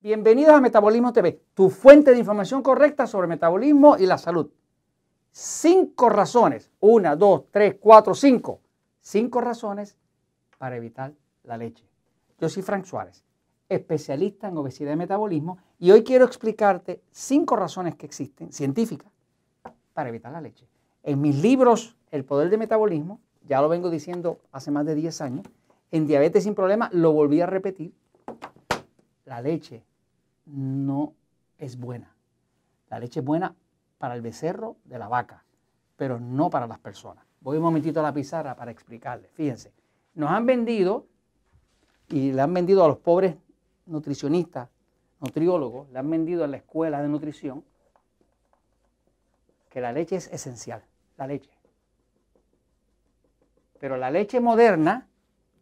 Bienvenidos a Metabolismo TV, tu fuente de información correcta sobre metabolismo y la salud. Cinco razones, una, dos, tres, cuatro, cinco. Cinco razones para evitar la leche. Yo soy Frank Suárez, especialista en obesidad y metabolismo, y hoy quiero explicarte cinco razones que existen, científicas, para evitar la leche. En mis libros, El Poder de Metabolismo, ya lo vengo diciendo hace más de 10 años, en Diabetes sin Problemas lo volví a repetir, la leche no es buena. La leche es buena para el becerro de la vaca, pero no para las personas. Voy un momentito a la pizarra para explicarles. Fíjense, nos han vendido y le han vendido a los pobres nutricionistas, nutriólogos, le han vendido en la escuela de nutrición que la leche es esencial, la leche. Pero la leche moderna,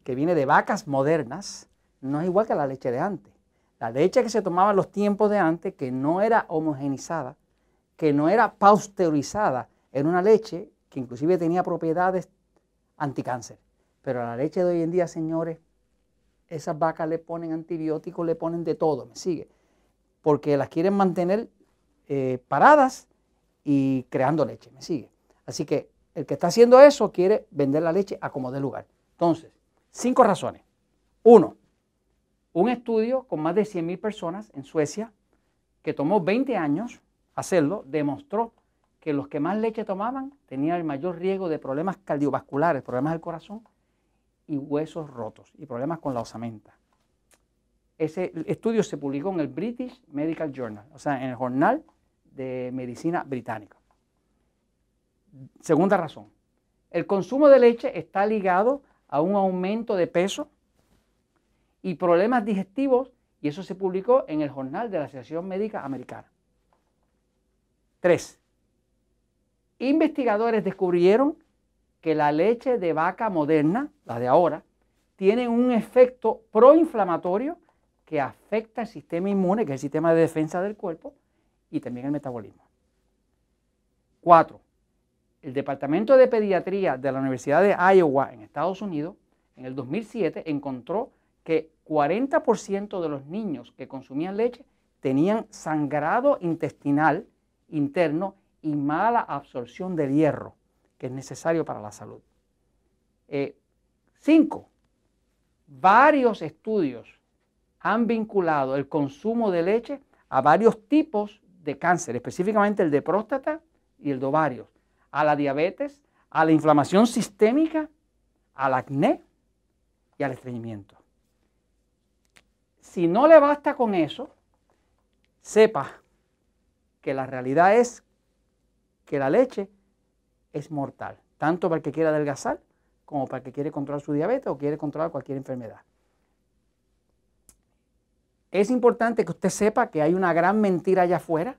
que viene de vacas modernas, no es igual que la leche de antes. La leche que se tomaba en los tiempos de antes, que no era homogenizada, que no era pasteurizada, era una leche que inclusive tenía propiedades anticáncer. Pero la leche de hoy en día, señores, esas vacas le ponen antibióticos, le ponen de todo, me sigue. Porque las quieren mantener eh, paradas y creando leche, me sigue. Así que el que está haciendo eso quiere vender la leche a como dé lugar. Entonces, cinco razones. Uno, un estudio con más de 100.000 personas en Suecia, que tomó 20 años hacerlo, demostró que los que más leche tomaban tenían el mayor riesgo de problemas cardiovasculares, problemas del corazón y huesos rotos y problemas con la osamenta. Ese estudio se publicó en el British Medical Journal, o sea, en el Jornal de Medicina Británico. Segunda razón, el consumo de leche está ligado a un aumento de peso y problemas digestivos, y eso se publicó en el Jornal de la Asociación Médica Americana. Tres, investigadores descubrieron que la leche de vaca moderna, la de ahora, tiene un efecto proinflamatorio que afecta el sistema inmune, que es el sistema de defensa del cuerpo, y también el metabolismo. Cuatro, el Departamento de Pediatría de la Universidad de Iowa en Estados Unidos, en el 2007, encontró que 40% de los niños que consumían leche tenían sangrado intestinal interno y mala absorción del hierro, que es necesario para la salud. Eh, cinco, varios estudios han vinculado el consumo de leche a varios tipos de cáncer, específicamente el de próstata y el de ovarios, a la diabetes, a la inflamación sistémica, al acné y al estreñimiento. Si no le basta con eso, sepa que la realidad es que la leche es mortal, tanto para el que quiera adelgazar como para el que quiere controlar su diabetes o quiere controlar cualquier enfermedad. Es importante que usted sepa que hay una gran mentira allá afuera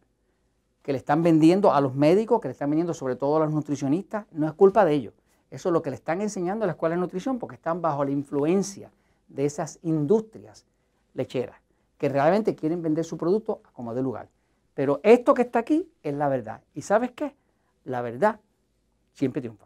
que le están vendiendo a los médicos, que le están vendiendo sobre todo a los nutricionistas. No es culpa de ellos. Eso es lo que le están enseñando a la escuela de nutrición porque están bajo la influencia de esas industrias lecheras, que realmente quieren vender su producto como de lugar. Pero esto que está aquí es la verdad. ¿Y sabes qué? La verdad siempre triunfa.